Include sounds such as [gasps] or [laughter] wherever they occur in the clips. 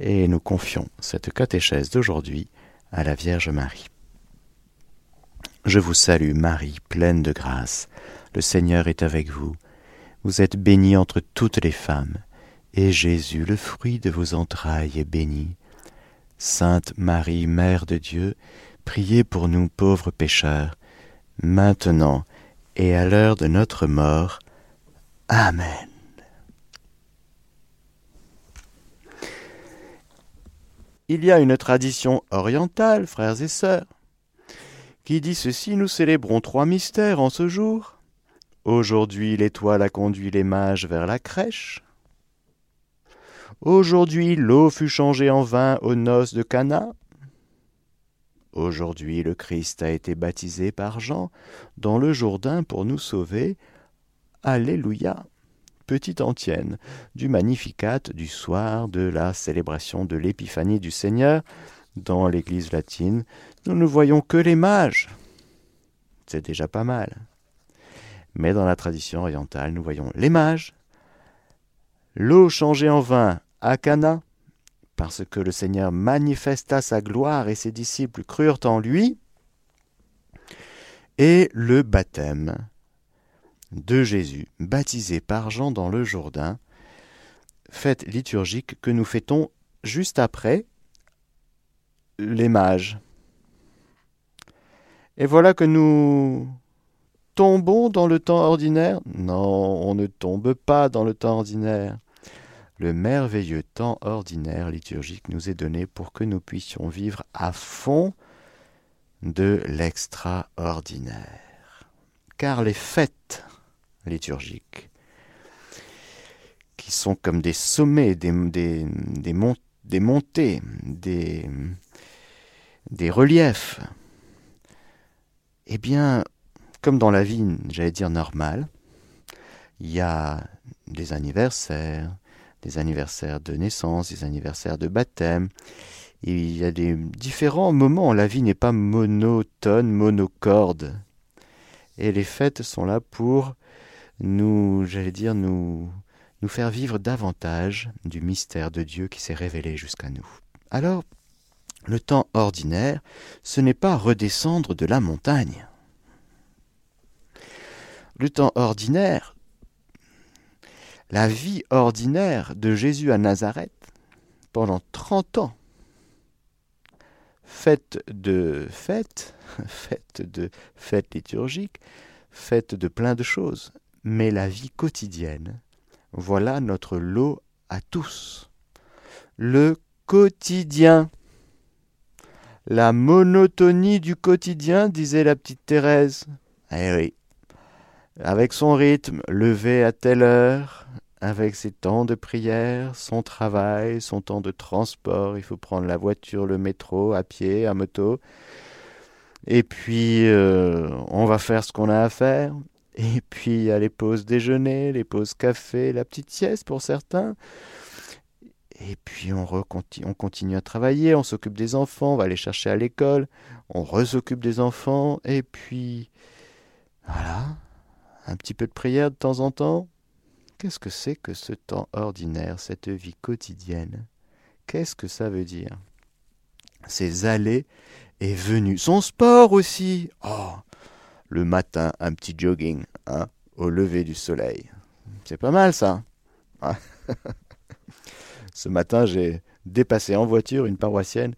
et nous confions cette catéchèse d'aujourd'hui à la Vierge Marie. Je vous salue Marie, pleine de grâce, le Seigneur est avec vous, vous êtes bénie entre toutes les femmes, et Jésus, le fruit de vos entrailles, est béni. Sainte Marie, Mère de Dieu, priez pour nous pauvres pécheurs, maintenant et à l'heure de notre mort. Amen. Il y a une tradition orientale, frères et sœurs, qui dit ceci, nous célébrons trois mystères en ce jour. Aujourd'hui l'étoile a conduit les mages vers la crèche. Aujourd'hui l'eau fut changée en vin aux noces de Cana. Aujourd'hui le Christ a été baptisé par Jean dans le Jourdain pour nous sauver. Alléluia petite antienne du Magnificat du soir de la célébration de l'Épiphanie du Seigneur. Dans l'Église latine, nous ne voyons que les mages. C'est déjà pas mal. Mais dans la tradition orientale, nous voyons les mages, l'eau changée en vin à Cana, parce que le Seigneur manifesta sa gloire et ses disciples crurent en lui, et le baptême de Jésus, baptisé par Jean dans le Jourdain, fête liturgique que nous fêtons juste après les mages. Et voilà que nous tombons dans le temps ordinaire Non, on ne tombe pas dans le temps ordinaire. Le merveilleux temps ordinaire liturgique nous est donné pour que nous puissions vivre à fond de l'extraordinaire. Car les fêtes liturgiques, qui sont comme des sommets, des, des, des, montées, des, des reliefs. Eh bien, comme dans la vie, j'allais dire normale, il y a des anniversaires, des anniversaires de naissance, des anniversaires de baptême. Il y a des différents moments. La vie n'est pas monotone, monocorde. Et les fêtes sont là pour nous, j'allais dire, nous, nous faire vivre davantage du mystère de Dieu qui s'est révélé jusqu'à nous. Alors, le temps ordinaire, ce n'est pas redescendre de la montagne. Le temps ordinaire, la vie ordinaire de Jésus à Nazareth, pendant trente ans, faite de fêtes, [laughs] faite de fêtes liturgiques, faite de plein de choses, mais la vie quotidienne. Voilà notre lot à tous. Le quotidien. La monotonie du quotidien, disait la petite Thérèse. Eh oui. Avec son rythme, levé à telle heure, avec ses temps de prière, son travail, son temps de transport, il faut prendre la voiture, le métro, à pied, à moto. Et puis, euh, on va faire ce qu'on a à faire. Et puis il y a les pauses déjeuner, les pauses café, la petite sieste pour certains. Et puis on, on continue à travailler, on s'occupe des enfants, on va les chercher à l'école, on re-s'occupe des enfants, et puis voilà, un petit peu de prière de temps en temps. Qu'est-ce que c'est que ce temps ordinaire, cette vie quotidienne? Qu'est-ce que ça veut dire? Ces allées et venues. Son sport aussi. Oh, le matin, un petit jogging, hein, au lever du soleil. C'est pas mal ça. [laughs] Ce matin, j'ai dépassé en voiture une paroissienne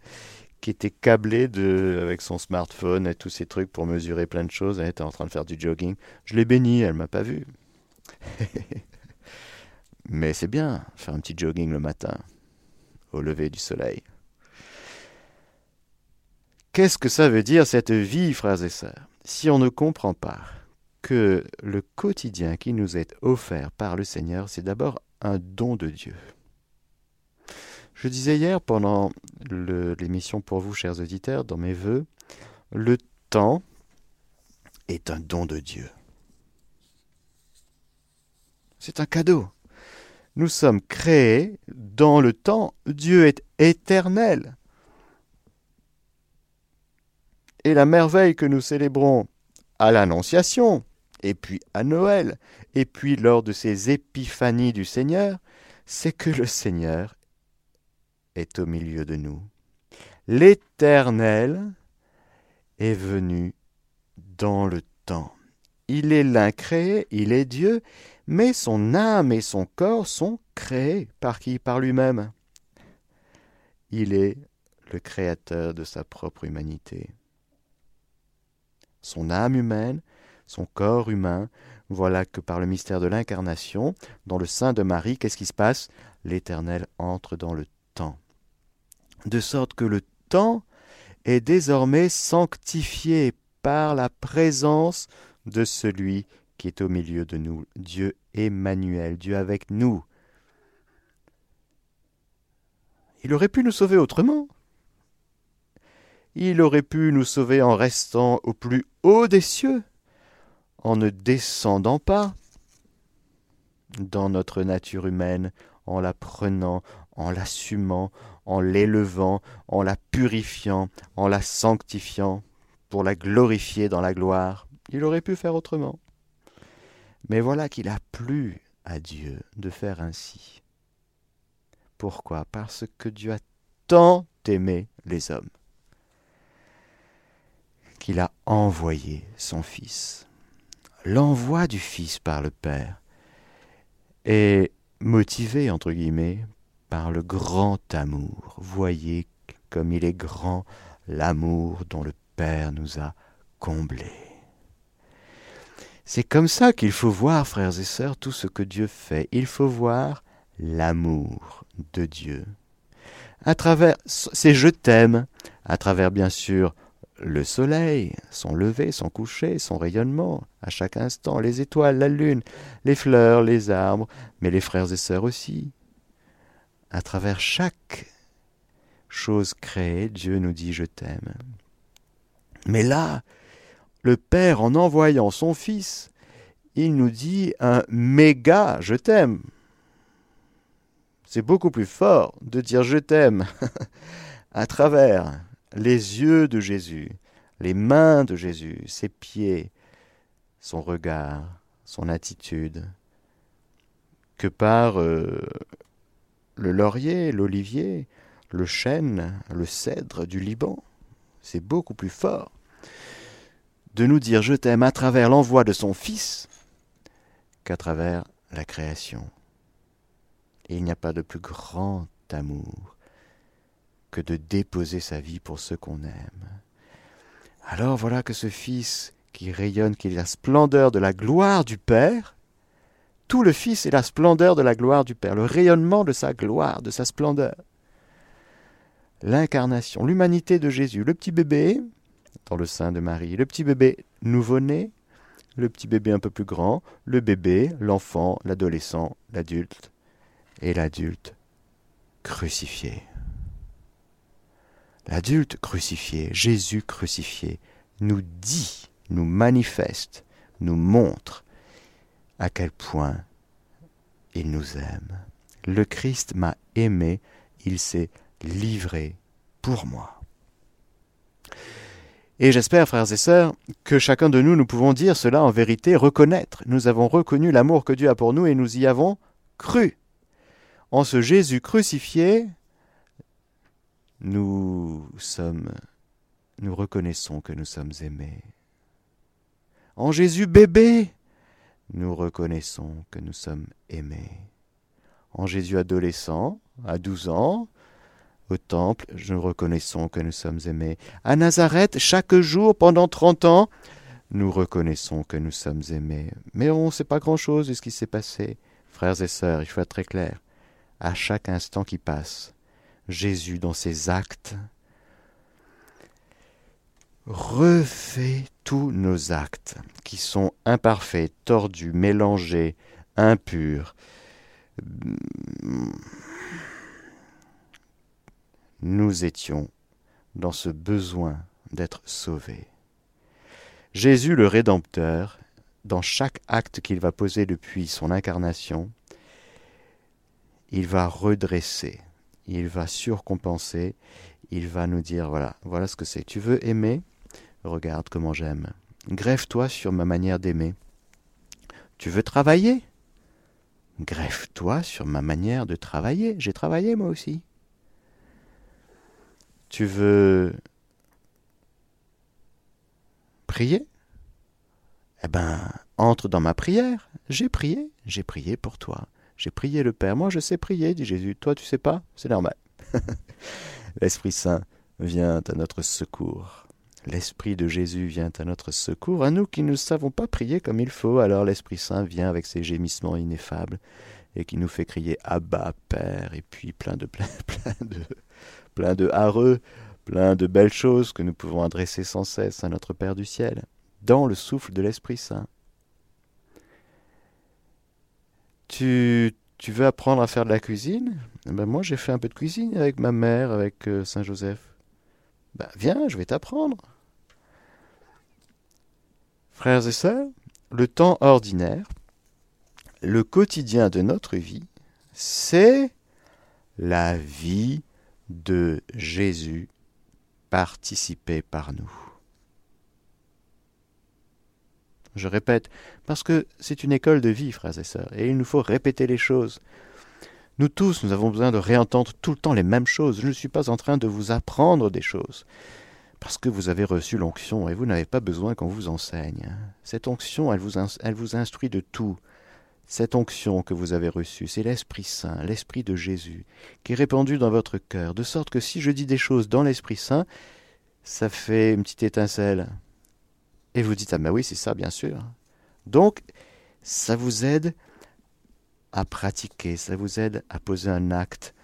qui était câblée de, avec son smartphone et tous ces trucs pour mesurer plein de choses. Elle était en train de faire du jogging. Je l'ai bénie, elle m'a pas vu. [laughs] Mais c'est bien, faire un petit jogging le matin, au lever du soleil. Qu'est-ce que ça veut dire cette vie, frères et sœurs? Si on ne comprend pas que le quotidien qui nous est offert par le Seigneur, c'est d'abord un don de Dieu. Je disais hier pendant l'émission pour vous, chers auditeurs, dans mes voeux, le temps est un don de Dieu. C'est un cadeau. Nous sommes créés dans le temps. Dieu est éternel. Et la merveille que nous célébrons à l'Annonciation, et puis à Noël, et puis lors de ces épiphanies du Seigneur, c'est que le Seigneur est au milieu de nous. L'Éternel est venu dans le temps. Il est l'incréé, il est Dieu, mais son âme et son corps sont créés par qui? Par lui-même. Il est le créateur de sa propre humanité. Son âme humaine, son corps humain, voilà que par le mystère de l'incarnation, dans le sein de Marie, qu'est-ce qui se passe? L'Éternel entre dans le temps. De sorte que le temps est désormais sanctifié par la présence de celui qui est au milieu de nous, Dieu Emmanuel, Dieu avec nous. Il aurait pu nous sauver autrement. Il aurait pu nous sauver en restant au plus haut des cieux, en ne descendant pas dans notre nature humaine, en la prenant, en l'assumant, en l'élevant, en la purifiant, en la sanctifiant, pour la glorifier dans la gloire. Il aurait pu faire autrement. Mais voilà qu'il a plu à Dieu de faire ainsi. Pourquoi? Parce que Dieu a tant aimé les hommes a envoyé son Fils. L'envoi du Fils par le Père est motivé, entre guillemets, par le grand amour. Voyez comme il est grand l'amour dont le Père nous a comblés. C'est comme ça qu'il faut voir, frères et sœurs, tout ce que Dieu fait. Il faut voir l'amour de Dieu. À travers je t'aime, à travers bien sûr le soleil, son lever, son coucher, son rayonnement, à chaque instant, les étoiles, la lune, les fleurs, les arbres, mais les frères et sœurs aussi. À travers chaque chose créée, Dieu nous dit je t'aime. Mais là, le Père, en envoyant son Fils, il nous dit un méga je t'aime. C'est beaucoup plus fort de dire je t'aime [laughs] à travers les yeux de Jésus, les mains de Jésus, ses pieds, son regard, son attitude, que par euh, le laurier, l'olivier, le chêne, le cèdre du Liban. C'est beaucoup plus fort de nous dire je t'aime à travers l'envoi de son Fils qu'à travers la création. Il n'y a pas de plus grand amour que de déposer sa vie pour ceux qu'on aime. Alors voilà que ce Fils qui rayonne, qui est la splendeur de la gloire du Père, tout le Fils est la splendeur de la gloire du Père, le rayonnement de sa gloire, de sa splendeur. L'incarnation, l'humanité de Jésus, le petit bébé dans le sein de Marie, le petit bébé nouveau-né, le petit bébé un peu plus grand, le bébé, l'enfant, l'adolescent, l'adulte, et l'adulte crucifié. L'adulte crucifié, Jésus crucifié, nous dit, nous manifeste, nous montre à quel point il nous aime. Le Christ m'a aimé, il s'est livré pour moi. Et j'espère, frères et sœurs, que chacun de nous, nous pouvons dire cela en vérité, reconnaître. Nous avons reconnu l'amour que Dieu a pour nous et nous y avons cru. En ce Jésus crucifié, nous sommes, nous reconnaissons que nous sommes aimés. En Jésus bébé, nous reconnaissons que nous sommes aimés. En Jésus adolescent, à 12 ans, au temple, nous reconnaissons que nous sommes aimés. À Nazareth, chaque jour, pendant 30 ans, nous reconnaissons que nous sommes aimés. Mais on ne sait pas grand-chose de ce qui s'est passé. Frères et sœurs, il faut être très clair. À chaque instant qui passe, Jésus dans ses actes refait tous nos actes qui sont imparfaits, tordus, mélangés, impurs. Nous étions dans ce besoin d'être sauvés. Jésus le Rédempteur, dans chaque acte qu'il va poser depuis son incarnation, il va redresser il va surcompenser, il va nous dire voilà, voilà ce que c'est. Tu veux aimer? Regarde comment j'aime. Grève-toi sur ma manière d'aimer. Tu veux travailler? Grève-toi sur ma manière de travailler. J'ai travaillé moi aussi. Tu veux prier? Eh ben, entre dans ma prière. J'ai prié, j'ai prié pour toi. J'ai prié le Père. Moi, je sais prier, dit Jésus. Toi, tu sais pas? C'est normal. [laughs] L'Esprit Saint vient à notre secours. L'Esprit de Jésus vient à notre secours, à nous qui ne savons pas prier comme il faut, alors l'Esprit Saint vient avec ses gémissements ineffables et qui nous fait crier Abba, Père, et puis plein de [laughs] plein, de plein de hareux, plein de belles choses que nous pouvons adresser sans cesse à notre Père du ciel, dans le souffle de l'Esprit Saint. Tu, tu veux apprendre à faire de la cuisine? Eh ben Moi, j'ai fait un peu de cuisine avec ma mère, avec euh, Saint Joseph. Ben, viens, je vais t'apprendre. Frères et sœurs, le temps ordinaire, le quotidien de notre vie, c'est la vie de Jésus participée par nous. Je répète, parce que c'est une école de vie, frères et sœurs, et il nous faut répéter les choses. Nous tous, nous avons besoin de réentendre tout le temps les mêmes choses. Je ne suis pas en train de vous apprendre des choses, parce que vous avez reçu l'onction, et vous n'avez pas besoin qu'on vous enseigne. Cette onction, elle vous, instruit de tout. Cette onction que vous avez reçue, c'est l'Esprit Saint, l'Esprit de Jésus, qui est répandu dans votre cœur, de sorte que si je dis des choses dans l'Esprit Saint, ça fait une petite étincelle, et vous dites, ah ben oui, c'est ça, bien sûr. Donc, ça vous aide à pratiquer, ça vous aide à poser un acte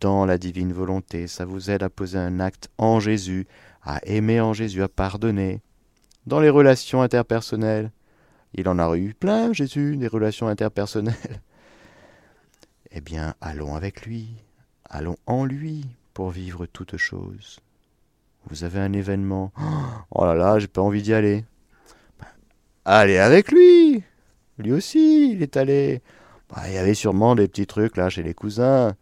dans la divine volonté, ça vous aide à poser un acte en Jésus, à aimer en Jésus, à pardonner. Dans les relations interpersonnelles, il en a eu plein, Jésus, des relations interpersonnelles. [laughs] Eh bien, allons avec lui, allons en lui pour vivre toutes choses. Vous avez un événement. [gasps] Oh là là, j'ai pas envie d'y aller. Ben, allez avec lui. Lui aussi, il est allé. Ben, il y avait sûrement des petits trucs là chez les cousins.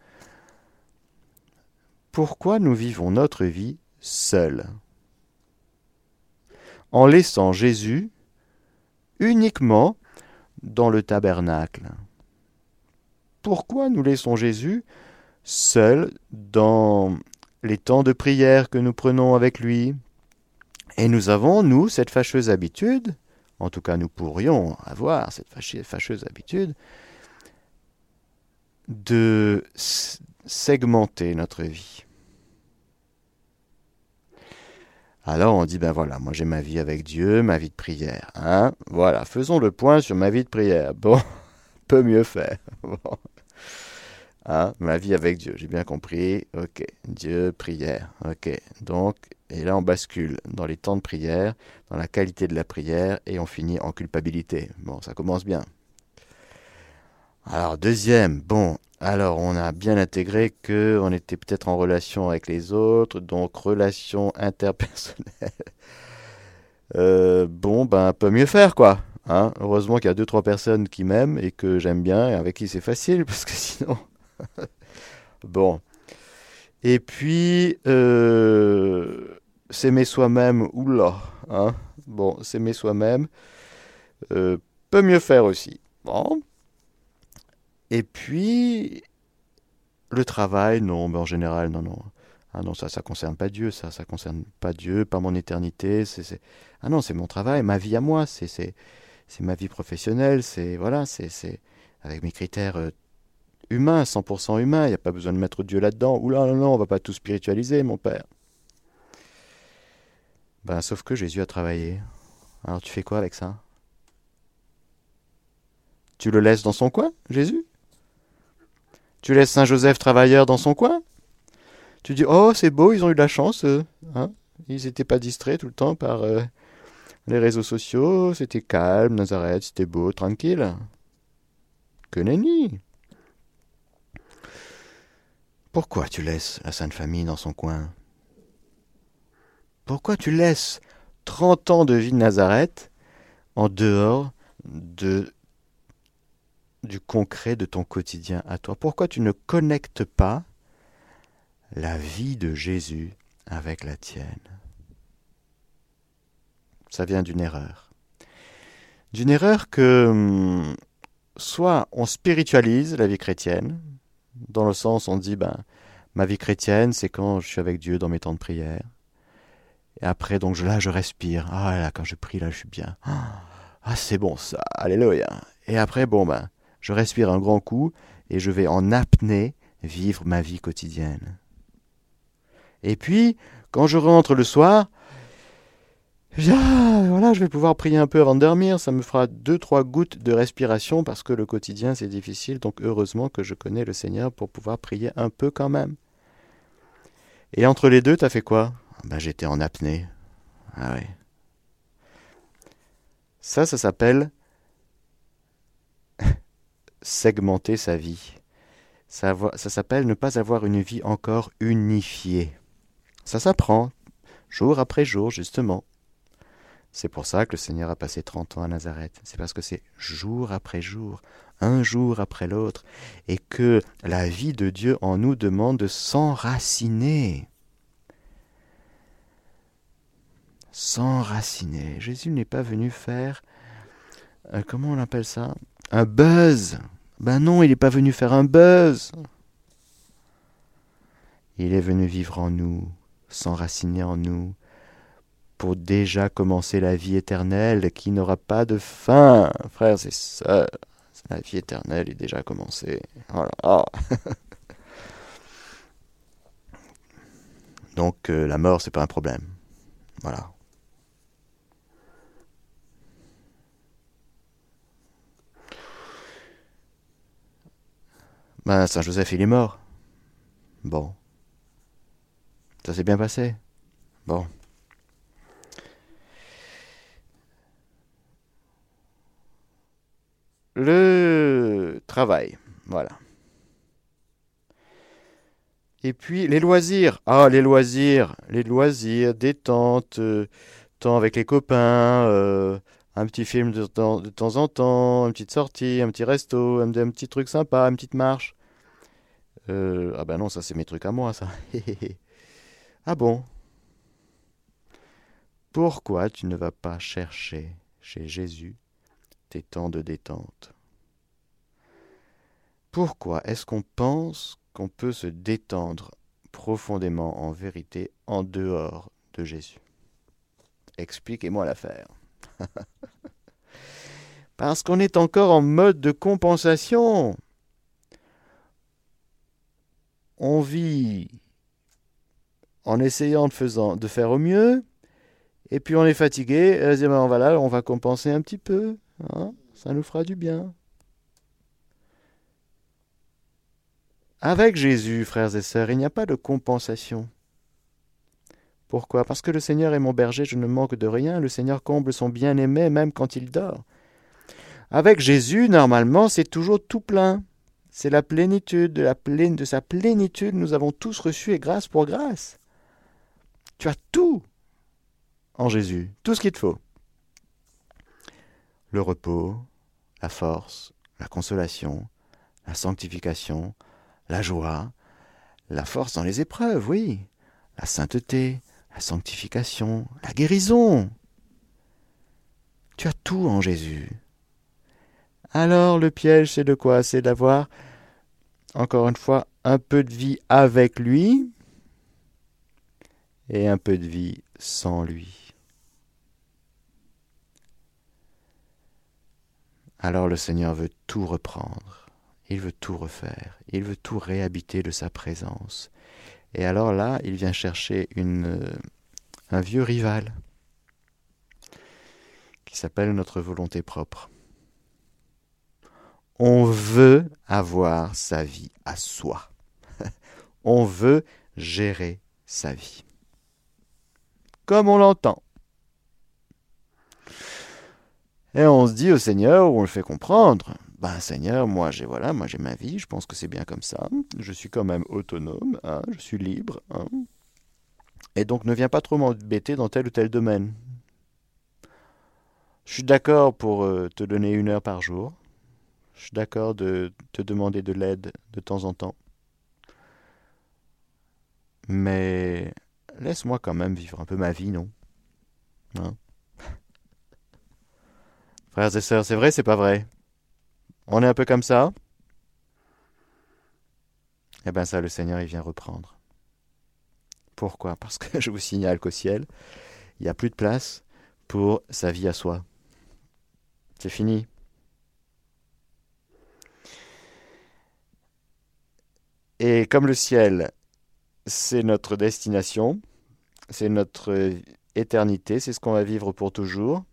Pourquoi nous vivons notre vie seuls En laissant Jésus uniquement dans le tabernacle. Pourquoi nous laissons Jésus seul dans les temps de prière que nous prenons avec lui? Et nous avons, nous, cette fâcheuse habitude, en tout cas nous pourrions avoir cette fâcheuse habitude, de segmenter notre vie. Alors on dit, ben voilà, moi j'ai ma vie avec Dieu, ma vie de prière. Hein voilà, faisons le point sur ma vie de prière. Bon, [laughs] peut mieux faire. [laughs] Hein, ma vie avec Dieu, j'ai bien compris. Ok, Dieu, prière. Ok, donc, et là on bascule dans les temps de prière, dans la qualité de la prière, et on finit en culpabilité. Bon, ça commence bien. Alors, deuxième, bon, alors on a bien intégré que on était peut-être en relation avec les autres, donc relation [laughs] interpersonnelle. Euh, bon, ben, peut mieux faire, quoi. Hein Heureusement qu'il y a deux, trois personnes qui m'aiment et que j'aime bien et avec qui c'est facile, [laughs] parce que sinon, [laughs] bon. Et puis, euh, s'aimer soi-même, oula, hein. Bon, s'aimer soi-même euh, peut mieux faire aussi. Bon. Et puis, le travail, non, mais en général, non, non. Ah non, ça, ça concerne pas Dieu, ça, ça concerne pas Dieu, pas mon éternité. C'est, Ah non, c'est mon travail, ma vie à moi, c'est, c'est, ma vie professionnelle, c'est, voilà, c'est, c'est avec mes critères euh, humain, 100% humain, il n'y a pas besoin de mettre Dieu là-dedans. Oula, non, non, on va pas tout spiritualiser, mon père. Ben, sauf que Jésus a travaillé. Alors tu fais quoi avec ça? Tu le laisses dans son coin, Jésus? Tu laisses Saint Joseph travailleur dans son coin? Tu dis, oh, c'est beau, ils ont eu de la chance. Hein? Ils n'étaient pas distraits tout le temps par euh, les réseaux sociaux, c'était calme, Nazareth, c'était beau, tranquille. Que nenni pourquoi tu laisses la Sainte Famille dans son coin? Pourquoi tu laisses 30 ans de vie de Nazareth en dehors de, du concret de ton quotidien à toi Pourquoi tu ne connectes pas la vie de Jésus avec la tienne? Ça vient d'une erreur. D'une erreur que hum, soit on spiritualise la vie chrétienne, dans le sens on dit ben Ma vie chrétienne, c'est quand je suis avec Dieu dans mes temps de prière. Et après, donc là, je respire. Ah là, quand je prie, là, je suis bien. Ah, c'est bon ça, alléluia. Et après, bon ben, je respire un grand coup et je vais en apnée vivre ma vie quotidienne. Et puis, quand je rentre le soir, ah, voilà, je vais pouvoir prier un peu avant de dormir. Ça me fera deux, trois gouttes de respiration parce que le quotidien c'est difficile. Donc heureusement que je connais le Seigneur pour pouvoir prier un peu quand même. Et entre les deux, t'as fait quoi? Ben j'étais en apnée. Ah oui. Ça, ça s'appelle segmenter sa vie. Ça, s'appelle ne pas avoir une vie encore unifiée. Ça s'apprend, jour après jour, justement. C'est pour ça que le Seigneur a passé 30 ans à Nazareth. C'est parce que c'est jour après jour, un jour après l'autre, et que la vie de Dieu en nous demande de s'enraciner. S'enraciner. Jésus n'est pas venu faire, euh, comment on appelle ça? Un buzz. Ben non, il n'est pas venu faire un buzz. Il est venu vivre en nous, s'enraciner en nous, pour déjà commencer la vie éternelle qui n'aura pas de fin. Frères et sœurs, la vie éternelle est déjà commencée. Oh [laughs] Donc euh, la mort, c'est pas un problème. Voilà. Ben, Saint Joseph, il est mort. Bon. Ça s'est bien passé. Bon. le travail. Voilà. Et puis les loisirs. Ah, les loisirs. Les loisirs, détente, euh, temps avec les copains, euh, un petit film de temps, en temps, une petite sortie, un petit resto, un, petit truc sympa, une petite marche. Euh, ah ben non, ça c'est mes trucs à moi, ça. [laughs] ah bon? Pourquoi tu ne vas pas chercher chez Jésus tes temps de détente? Pourquoi est-ce qu'on pense qu'on peut se détendre profondément en vérité en dehors de Jésus? Expliquez-moi l'affaire. [laughs] Parce qu'on est encore en mode de compensation. On vit en essayant de, faire au mieux, et puis on est fatigué, et ben voilà, on va compenser un petit peu. Hein, ça nous fera du bien. Avec Jésus, frères et sœurs, il n'y a pas de compensation. Pourquoi? Parce que le Seigneur est mon berger, je ne manque de rien, le Seigneur comble son bien-aimé même quand il dort. Avec Jésus, normalement, c'est toujours tout plein. C'est la plénitude, de, la pleine, de sa plénitude, nous avons tous reçu et grâce pour grâce. Tu as tout en Jésus, tout ce qu'il te faut le repos, la force, la consolation, la sanctification, la joie, la force dans les épreuves, oui, la sainteté, la sanctification, la guérison. Tu as tout en Jésus. Alors le piège, c'est de quoi? C'est d'avoir, encore une fois, un peu de vie avec lui et un peu de vie sans lui. Alors le Seigneur veut tout reprendre, il veut tout refaire, il veut tout réhabiter de sa présence. Et alors là, il vient chercher euh, un vieux rival qui s'appelle notre volonté propre. On veut avoir sa vie à soi. [laughs] on veut gérer sa vie. Comme on l'entend. Et on se dit au Seigneur, ou on le fait comprendre, ben Seigneur, moi j'ai voilà, moi j'ai ma vie, je pense que c'est bien comme ça, je suis quand même autonome, hein, je suis libre, hein. et donc ne viens pas trop m'embêter dans tel ou tel domaine. Je suis d'accord pour euh, te donner une heure par jour, je suis d'accord de te demander de l'aide de temps en temps, mais laisse-moi quand même vivre un peu ma vie, non? Hein? [laughs] Frères et sœurs, c'est vrai, c'est pas vrai? On est un peu comme ça. eh bien ça, le Seigneur, il vient reprendre. Pourquoi? Parce que [laughs] je vous signale qu'au ciel, il n'y a plus de place pour sa vie à soi. C'est fini. Et comme le ciel, c'est notre destination, c'est notre éternité, c'est ce qu'on va vivre pour toujours,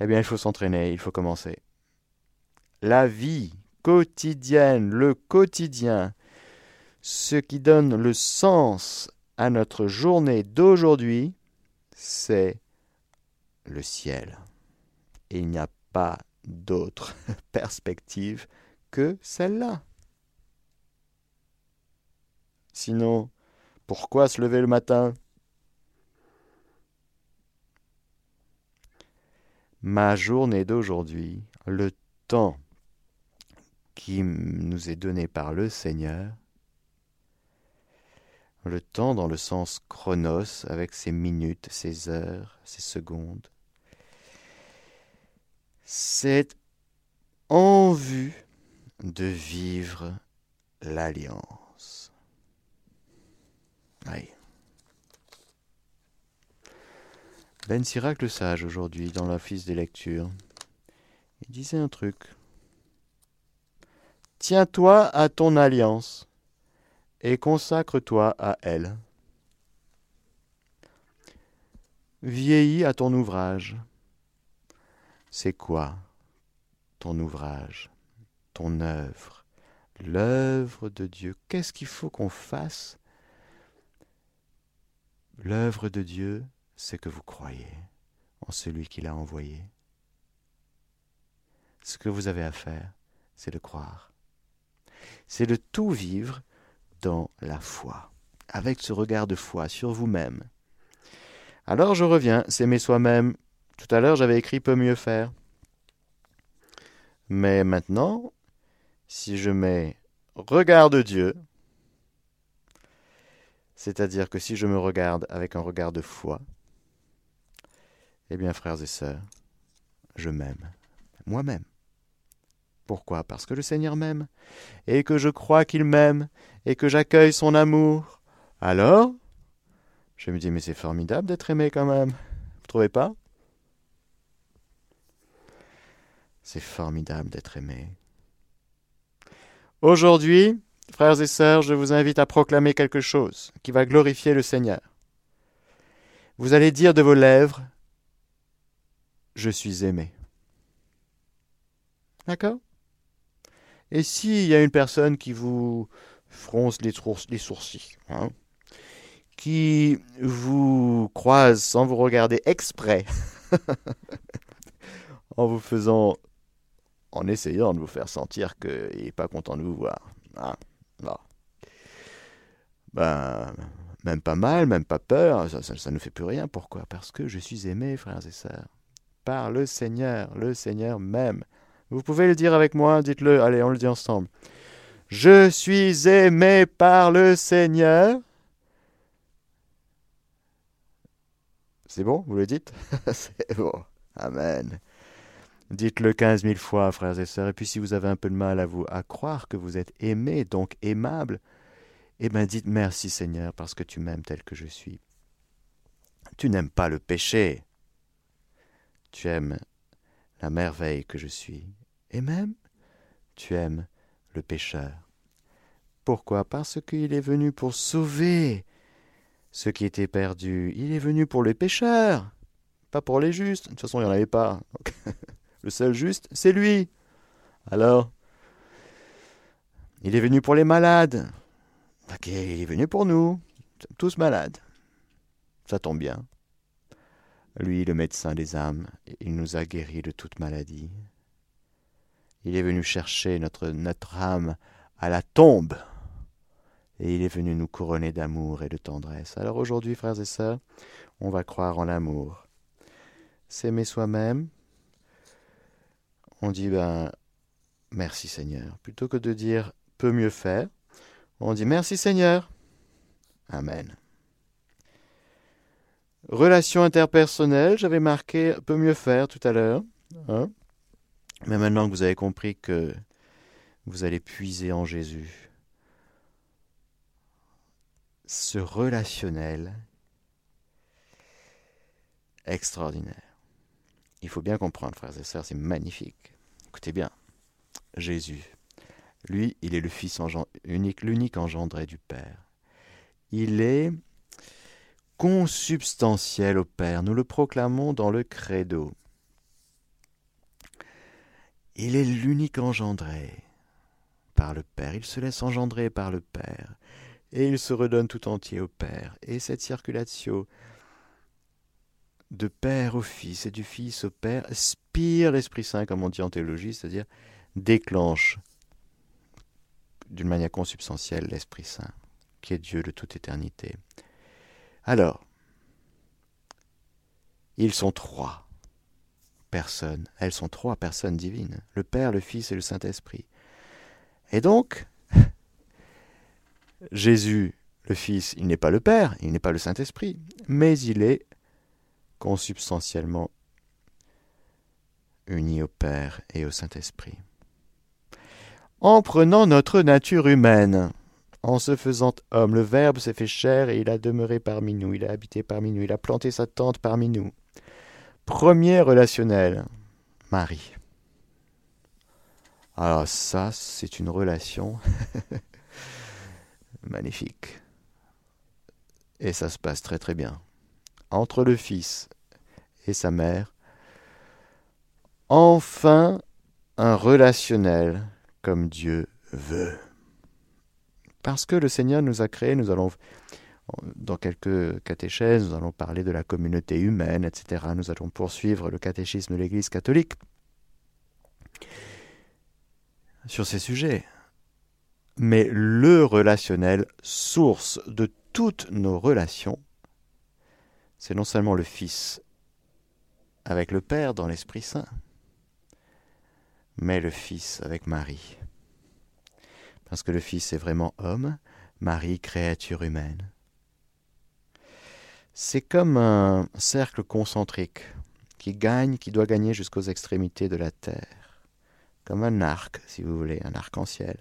eh bien il faut s'entraîner, il faut commencer. La vie quotidienne, le quotidien, ce qui donne le sens à notre journée d'aujourd'hui, c'est le ciel. Il n'y a pas d'autre [laughs] perspective que celle-là. Sinon, pourquoi se lever le matin? Ma journée d'aujourd'hui, le temps qui nous est donné par le Seigneur, le temps dans le sens chronos, avec ses minutes, ses heures, ses secondes, c'est en vue de vivre l'alliance. Ben Sirac le sage aujourd'hui dans l'office des lectures, il disait un truc. Tiens-toi à ton alliance et consacre-toi à elle. Vieillis à ton ouvrage. C'est quoi ton ouvrage, ton œuvre, l'œuvre de Dieu? Qu'est-ce qu'il faut qu'on fasse? L'œuvre de Dieu, c'est que vous croyez en celui qui l'a envoyé. Ce que vous avez à faire, c'est de croire. C'est de tout vivre dans la foi, avec ce regard de foi sur vous-même. Alors je reviens, s'aimer soi-même. Tout à l'heure j'avais écrit peut mieux faire. Mais maintenant, si je mets regard de Dieu, c'est-à-dire que si je me regarde avec un regard de foi, eh bien frères et sœurs, je m'aime moi-même. Pourquoi? Parce que le Seigneur m'aime, et que je crois qu'il m'aime, et que j'accueille son amour. Alors, je me dis, mais c'est formidable d'être aimé quand même. Vous trouvez pas? C'est formidable d'être aimé. Aujourd'hui, frères et sœurs, je vous invite à proclamer quelque chose qui va glorifier le Seigneur. Vous allez dire de vos lèvres, je suis aimé. D'accord? Et s'il y a une personne qui vous fronce les, sourcils, hein, qui vous croise sans vous regarder exprès, [laughs] en vous faisant, en essayant de vous faire sentir qu'il n'est pas content de vous voir. Hein, ben, même pas mal, même pas peur, ça ne fait plus rien. Pourquoi? Parce que je suis aimé, frères et sœurs, par le Seigneur. Le Seigneur m'aime. Vous pouvez le dire avec moi, dites-le, allez, on le dit ensemble. Je suis aimé par le Seigneur. C'est bon, vous le dites? [laughs] C'est bon. Amen. Dites-le quinze mille fois, frères et sœurs. Et puis si vous avez un peu de mal à vous à croire que vous êtes aimé, donc aimable, eh bien dites merci Seigneur parce que tu m'aimes tel que je suis. Tu n'aimes pas le péché. Tu aimes la merveille que je suis et même tu aimes le pécheur. Pourquoi? Parce qu'il est venu pour sauver ceux qui étaient perdus. Il est venu pour les pécheurs, pas pour les justes. De toute façon, il n'y en avait pas. [laughs] le seul juste, c'est lui. Alors, il est venu pour les malades. Ok, il est venu pour nous. Nous sommes tous malades. Ça tombe bien. Lui, le médecin des âmes, il nous a guéris de toute maladie. Il est venu chercher notre, âme à la tombe. Et il est venu nous couronner d'amour et de tendresse. Alors aujourd'hui, frères et sœurs, on va croire en l'amour. S'aimer soi-même, on dit ben merci Seigneur. Plutôt que de dire peut mieux faire, on dit merci Seigneur. Amen. Relation interpersonnelle, j'avais marqué peut mieux faire tout à l'heure. Hein mais maintenant que vous avez compris que vous allez puiser en Jésus. Ce relationnel extraordinaire. Il faut bien comprendre, frères et sœurs, c'est magnifique. Écoutez bien, Jésus, lui, il est le Fils unique, l'unique engendré du Père. Il est consubstantiel au Père. Nous le proclamons dans le credo. Il est l'unique engendré par le Père. Il se laisse engendrer par le Père. Et il se redonne tout entier au Père. Et cette circulation de Père au Fils et du Fils au Père spire l'Esprit Saint, comme on dit en théologie, c'est-à-dire déclenche d'une manière consubstantielle l'Esprit Saint, qui est Dieu de toute éternité. Alors, ils sont trois personnes, elles sont trois personnes divines, le Père, le Fils et le Saint-Esprit. Et donc, [laughs] Jésus, le Fils, il n'est pas le Père, il n'est pas le Saint-Esprit, mais il est consubstantiellement uni au Père et au Saint-Esprit. En prenant notre nature humaine, en se faisant homme, le Verbe s'est fait chair et il a demeuré parmi nous, il a habité parmi nous, il a planté sa tente parmi nous. Premier relationnel, Marie. Alors ça, c'est une relation [laughs] magnifique. Et ça se passe très très bien. Entre le Fils et sa mère, enfin un relationnel comme Dieu veut. Parce que le Seigneur nous a créés, nous allons, dans quelques catéchèses, nous allons parler de la communauté humaine, etc. Nous allons poursuivre le catéchisme de l'Église catholique sur ces sujets. Mais le relationnel, source de toutes nos relations, c'est non seulement le Fils avec le Père dans l'Esprit Saint, mais le Fils avec Marie parce que le Fils est vraiment homme, Marie créature humaine. C'est comme un cercle concentrique qui gagne, qui doit gagner jusqu'aux extrémités de la terre, comme un arc, si vous voulez, un arc-en-ciel.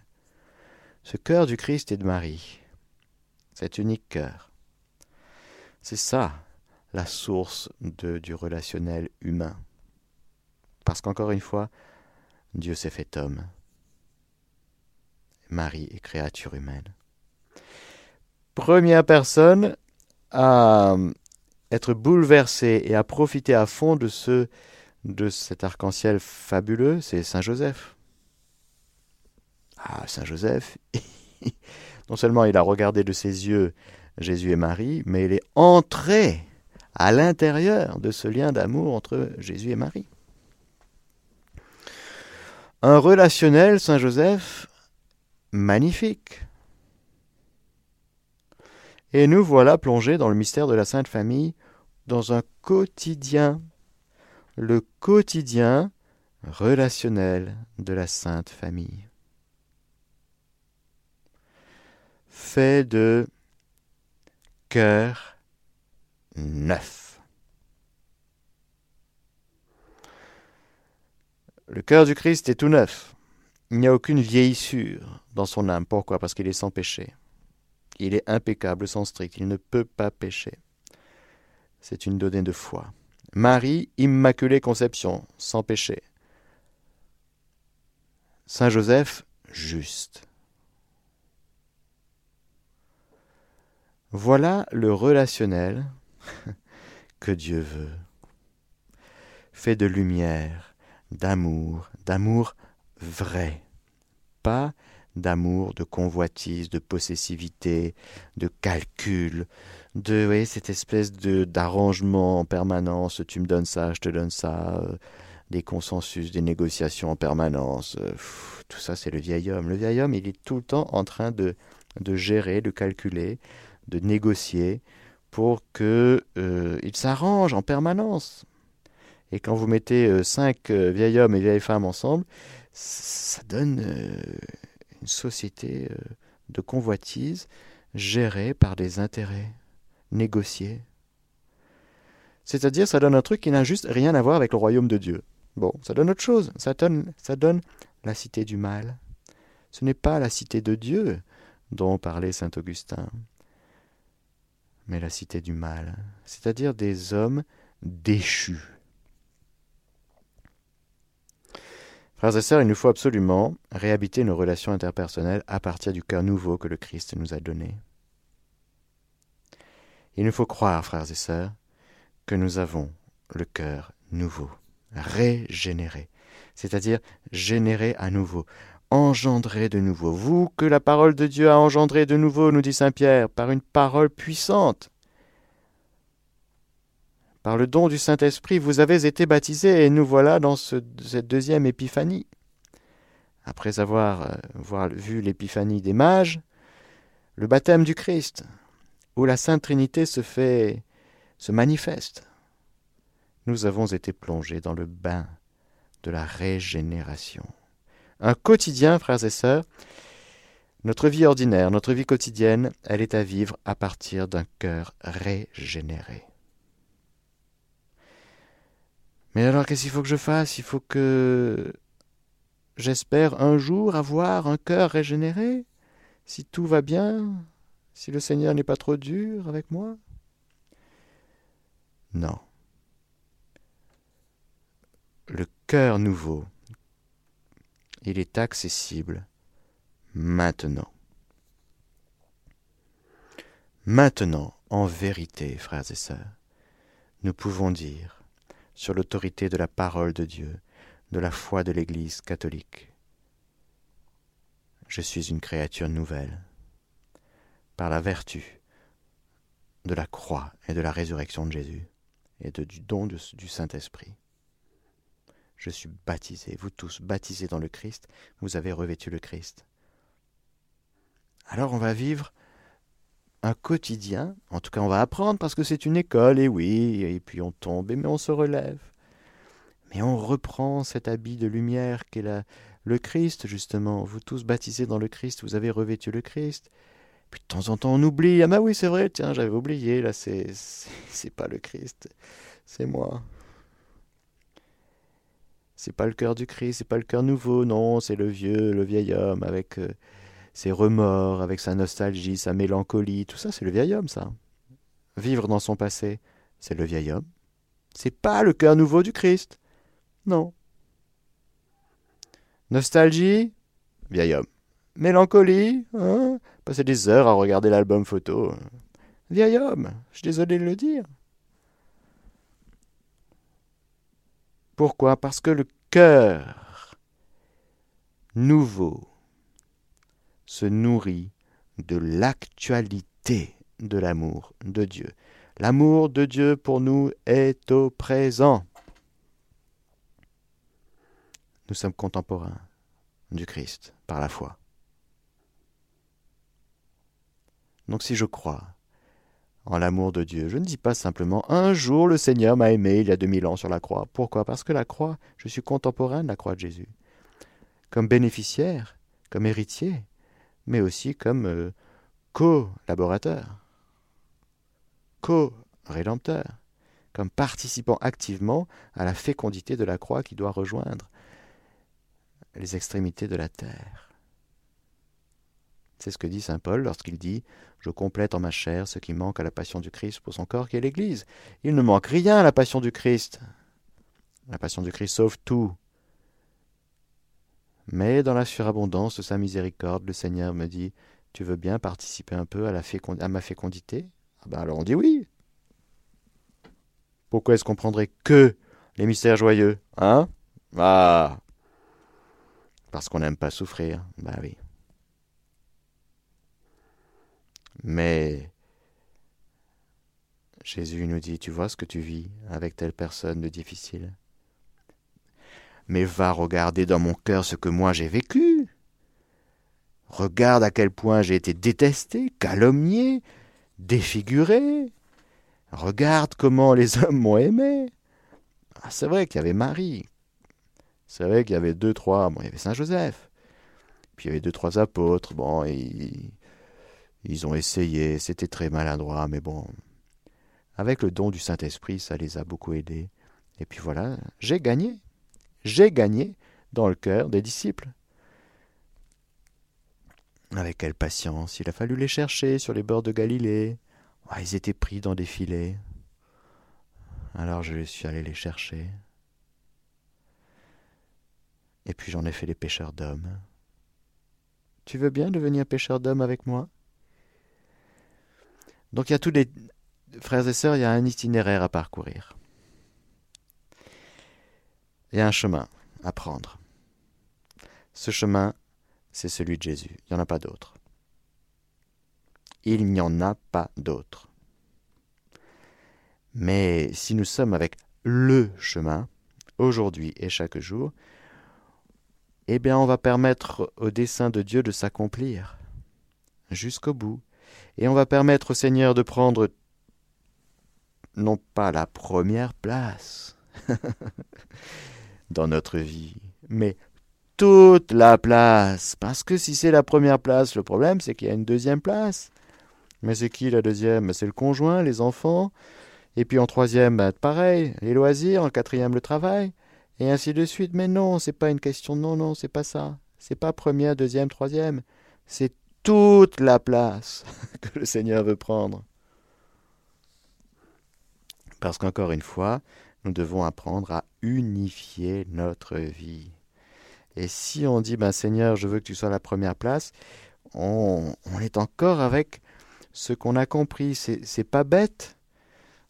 Ce cœur du Christ et de Marie, cet unique cœur, c'est ça la source du relationnel humain. Parce qu'encore une fois, Dieu s'est fait homme. Marie est créature humaine. Première personne à être bouleversée et à profiter à fond de ce de cet arc-en-ciel fabuleux, c'est Saint Joseph. Ah, Saint Joseph, [laughs] non seulement il a regardé de ses yeux Jésus et Marie, mais il est entré à l'intérieur de ce lien d'amour entre Jésus et Marie. Un relationnel, Saint Joseph, magnifique. Et nous voilà plongés dans le mystère de la Sainte Famille, dans un quotidien, le quotidien relationnel de la Sainte Famille. Fait de cœur neuf. Le cœur du Christ est tout neuf. Il n'y a aucune vieillissure dans son âme. Pourquoi? Parce qu'il est sans péché. Il est impeccable, sans strict. Il ne peut pas pécher. C'est une donnée de foi. Marie, Immaculée Conception, sans péché. Saint Joseph, juste. Voilà le relationnel [laughs] que Dieu veut. Fait de lumière, d'amour, d'amour vrai, pas d'amour, de convoitise, de possessivité, de calcul, de cette espèce de d'arrangement en permanence, tu me donnes ça, je te donne ça, euh, des consensus, des négociations en permanence. Euh, tout ça, c'est le vieil homme. Le vieil homme, il est tout le temps en train de, de gérer, de calculer, de négocier pour que euh, il s'arrange en permanence. Et quand vous mettez cinq vieils hommes et vieilles femmes ensemble, ça donne une société euh, de convoitise gérée par des intérêts négociés. C'est-à-dire, ça donne un truc qui n'a juste rien à voir avec le royaume de Dieu. Bon, ça donne autre chose. Ça donne, ça donne la cité du mal, Ce n'est pas la cité de Dieu dont parlait saint Augustin, mais la cité du mal, c'est-à-dire des hommes déchus. Frères et sœurs, il nous faut absolument réhabiter nos relations interpersonnelles à partir du cœur nouveau que le Christ nous a donné. Il nous faut croire, frères et sœurs, que nous avons le cœur nouveau, régénéré, c'est-à-dire généré à nouveau, engendré de nouveau. Vous que la parole de Dieu a engendré de nouveau, nous dit Saint Pierre, par une parole puissante. Par le don du Saint-Esprit, vous avez été baptisés et nous voilà dans cette deuxième épiphanie. Après avoir euh, vu l'épiphanie des mages, le baptême du Christ, où la Sainte Trinité se fait, se manifeste. Nous avons été plongés dans le bain de la régénération. Un quotidien, frères et sœurs, notre vie ordinaire, notre vie quotidienne, elle est à vivre à partir d'un cœur régénéré. Mais alors, qu'est-ce qu'il faut que je fasse? Il faut que j'espère un jour avoir un cœur régénéré, si tout va bien, si le Seigneur n'est pas trop dur avec moi? Non. Le cœur nouveau, il est accessible maintenant. Maintenant, en vérité, frères et sœurs, nous pouvons dire sur l'autorité de la parole de Dieu, de la foi de l'Église catholique. Je suis une créature nouvelle, par la vertu de la croix et de la résurrection de Jésus et du don du Saint-Esprit. Je suis baptisé, vous tous baptisés dans le Christ, vous avez revêtu le Christ. Alors on va vivre un quotidien, en tout cas on va apprendre parce que c'est une école, et oui, et puis on tombe, mais on se relève. Mais on reprend cet habit de lumière qu'est le Christ, justement. Vous tous baptisés dans le Christ, vous avez revêtu le Christ. Puis de temps en temps on oublie, ah bah oui c'est vrai, tiens j'avais oublié, là c'est, c'est pas le Christ, c'est moi. C'est pas le cœur du Christ, c'est pas le cœur nouveau, non, c'est le vieux, le vieil homme avec... Euh, ses remords, avec sa nostalgie, sa mélancolie, tout ça, c'est le vieil homme, ça. Vivre dans son passé, c'est le vieil homme. C'est pas le cœur nouveau du Christ. Non. Nostalgie, vieil homme. Mélancolie, hein passer des heures à regarder l'album photo. Vieil homme, je suis désolé de le dire. Pourquoi? Parce que le cœur nouveau se nourrit de l'actualité de l'amour de Dieu. L'amour de Dieu pour nous est au présent. Nous sommes contemporains du Christ par la foi. Donc si je crois en l'amour de Dieu, je ne dis pas simplement un jour le Seigneur m'a aimé il y a 2000 ans sur la croix. Pourquoi? Parce que la croix, je suis contemporain de la croix de Jésus. Comme bénéficiaire, comme héritier, mais aussi comme euh, co-laborateur, co-rédempteur, comme participant activement à la fécondité de la croix qui doit rejoindre les extrémités de la terre. C'est ce que dit Saint Paul lorsqu'il dit Je complète en ma chair ce qui manque à la passion du Christ pour son corps qui est l'Église. Il ne manque rien à la passion du Christ. La passion du Christ sauve tout. Mais dans la surabondance de sa miséricorde, le Seigneur me dit Tu veux bien participer un peu à, ma fécondité? Ah ben Alors on dit oui. Pourquoi est-ce qu'on prendrait que les mystères joyeux Hein? Ah Parce qu'on n'aime pas souffrir. Ben oui. Mais Jésus nous dit Tu vois ce que tu vis avec telle personne de difficile? Mais va regarder dans mon cœur ce que moi j'ai vécu. Regarde à quel point j'ai été détesté, calomnié, défiguré. Regarde comment les hommes m'ont aimé. Ah, c'est vrai qu'il y avait Marie. C'est vrai qu'il y avait deux, trois. Bon, il y avait Saint Joseph. Puis il y avait deux, trois apôtres. Bon, ils, ils ont essayé. C'était très maladroit, mais bon. Avec le don du Saint-Esprit, ça les a beaucoup aidés. Et puis voilà, j'ai gagné j'ai gagné dans le cœur des disciples. Avec quelle patience il a fallu les chercher sur les bords de Galilée. ils étaient pris dans des filets. Alors je suis allé les chercher. Et puis j'en ai fait des pêcheurs d'hommes. Tu veux bien devenir pêcheur d'hommes avec moi? Donc il y a tous les frères et sœurs, il y a un itinéraire à parcourir. Il y a un chemin à prendre. Ce chemin, c'est celui de Jésus. Il n'y en a pas d'autre. Il n'y en a pas d'autre. Mais si nous sommes avec le chemin, aujourd'hui et chaque jour, eh bien on va permettre au dessein de Dieu de s'accomplir jusqu'au bout. Et on va permettre au Seigneur de prendre non pas la première place [laughs] dans notre vie, mais toute la place. Parce que si c'est la première place, le problème c'est qu'il y a une deuxième place. Mais c'est qui la deuxième? C'est le conjoint, les enfants. Et puis en troisième, bah, pareil, les loisirs. En quatrième, le travail. Et ainsi de suite. Mais non, c'est pas une question. Non, non, c'est pas ça. C'est pas première, deuxième, troisième. C'est toute la place [laughs] que le Seigneur veut prendre. Parce qu'encore une fois, nous devons apprendre à unifier notre vie. Et si on dit, ben Seigneur, je veux que tu sois la première place, on, est encore avec ce qu'on a compris. C'est pas bête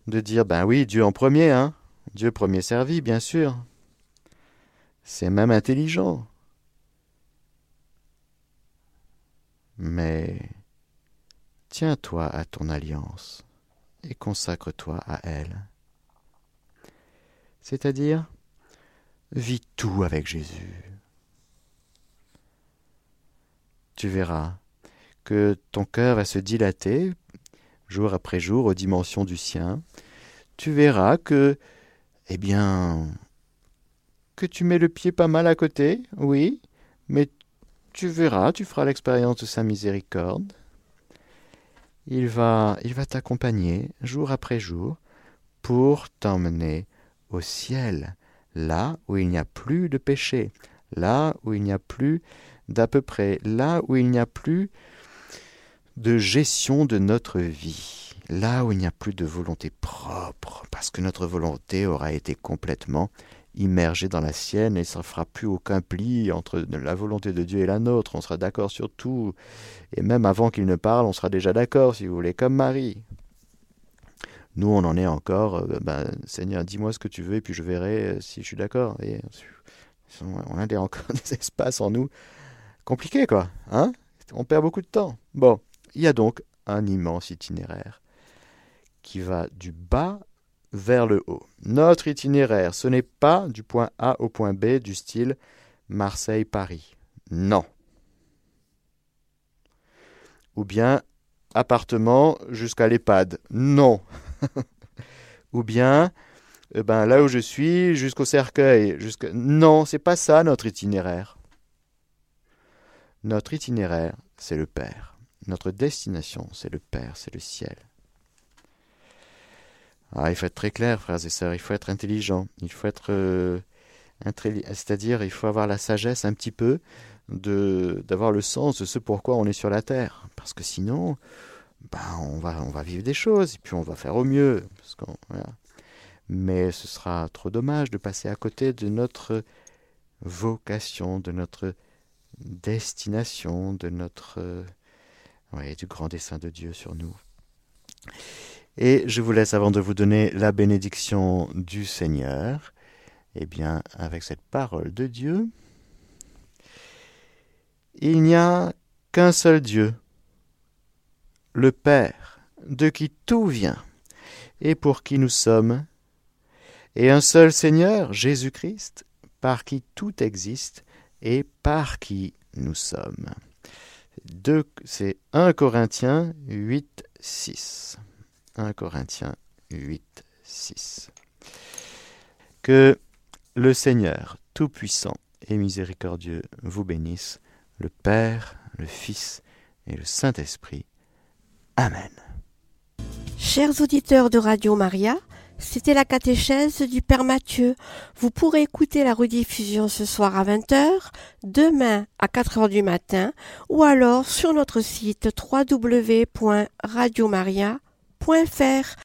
de dire, ben oui, Dieu en premier, hein. Dieu premier servi, bien sûr. C'est même intelligent. Mais tiens-toi à ton alliance et consacre-toi à elle. C'est-à-dire, vis tout avec Jésus. Tu verras que ton cœur va se dilater jour après jour aux dimensions du sien. Tu verras que, eh bien, que tu mets le pied pas mal à côté, oui, mais tu verras, tu feras l'expérience de sa miséricorde il va, il va t'accompagner jour après jour pour t'emmener au ciel, là où il n'y a plus de péché, là où il n'y a plus d'à peu près, là où il n'y a plus de gestion de notre vie, là où il n'y a plus de volonté propre, parce que notre volonté aura été complètement immergé dans la sienne et ça ne fera plus aucun pli entre la volonté de Dieu et la nôtre. On sera d'accord sur tout. Et même avant qu'il ne parle, on sera déjà d'accord, si vous voulez, comme Marie. Nous, on en est encore, euh, ben, Seigneur, dis-moi ce que tu veux et puis je verrai euh, si je suis d'accord. Et on a [laughs] encore des espaces en nous compliqués, quoi. Hein on perd beaucoup de temps. Bon, il y a donc un immense itinéraire qui va du bas vers le haut. Notre itinéraire, ce n'est pas du point A au point B du style Marseille-Paris. Non. Ou bien appartement jusqu'à l'EHPAD. Non. [laughs] Ou bien eh ben, là où je suis jusqu'au cercueil. Jusqu'à... Non, c'est pas ça notre itinéraire. Notre itinéraire, c'est le Père. Notre destination, c'est le Père, c'est le ciel. Ah, il faut être très clair, frères et sœurs, il faut être intelligent, il faut être... Euh, c'est-à-dire, il faut avoir la sagesse un petit peu de d'avoir le sens de ce pourquoi on est sur la terre. Parce que sinon, ben, on, va, vivre des choses, et puis on va faire au mieux. Mais ce sera trop dommage de passer à côté de notre vocation, de notre destination, de notre... Euh, du grand dessein de Dieu sur nous. Et je vous laisse avant de vous donner la bénédiction du Seigneur, eh bien, avec cette parole de Dieu. Il n'y a qu'un seul Dieu, le Père, de qui tout vient, et pour qui nous sommes, et un seul Seigneur, Jésus-Christ, par qui tout existe, et par qui nous sommes. C'est 1 Corinthiens 8, 6. 1 Corinthiens 8, 6. Que le Seigneur Tout-Puissant et Miséricordieux vous bénisse, le Père, le Fils et le Saint-Esprit. Chers auditeurs de Radio Maria, C'était la catéchèse du Père Mathieu. Vous pourrez écouter la rediffusion ce soir à 20h, demain à 4h du matin ou alors sur notre site www.radiomaria.fr.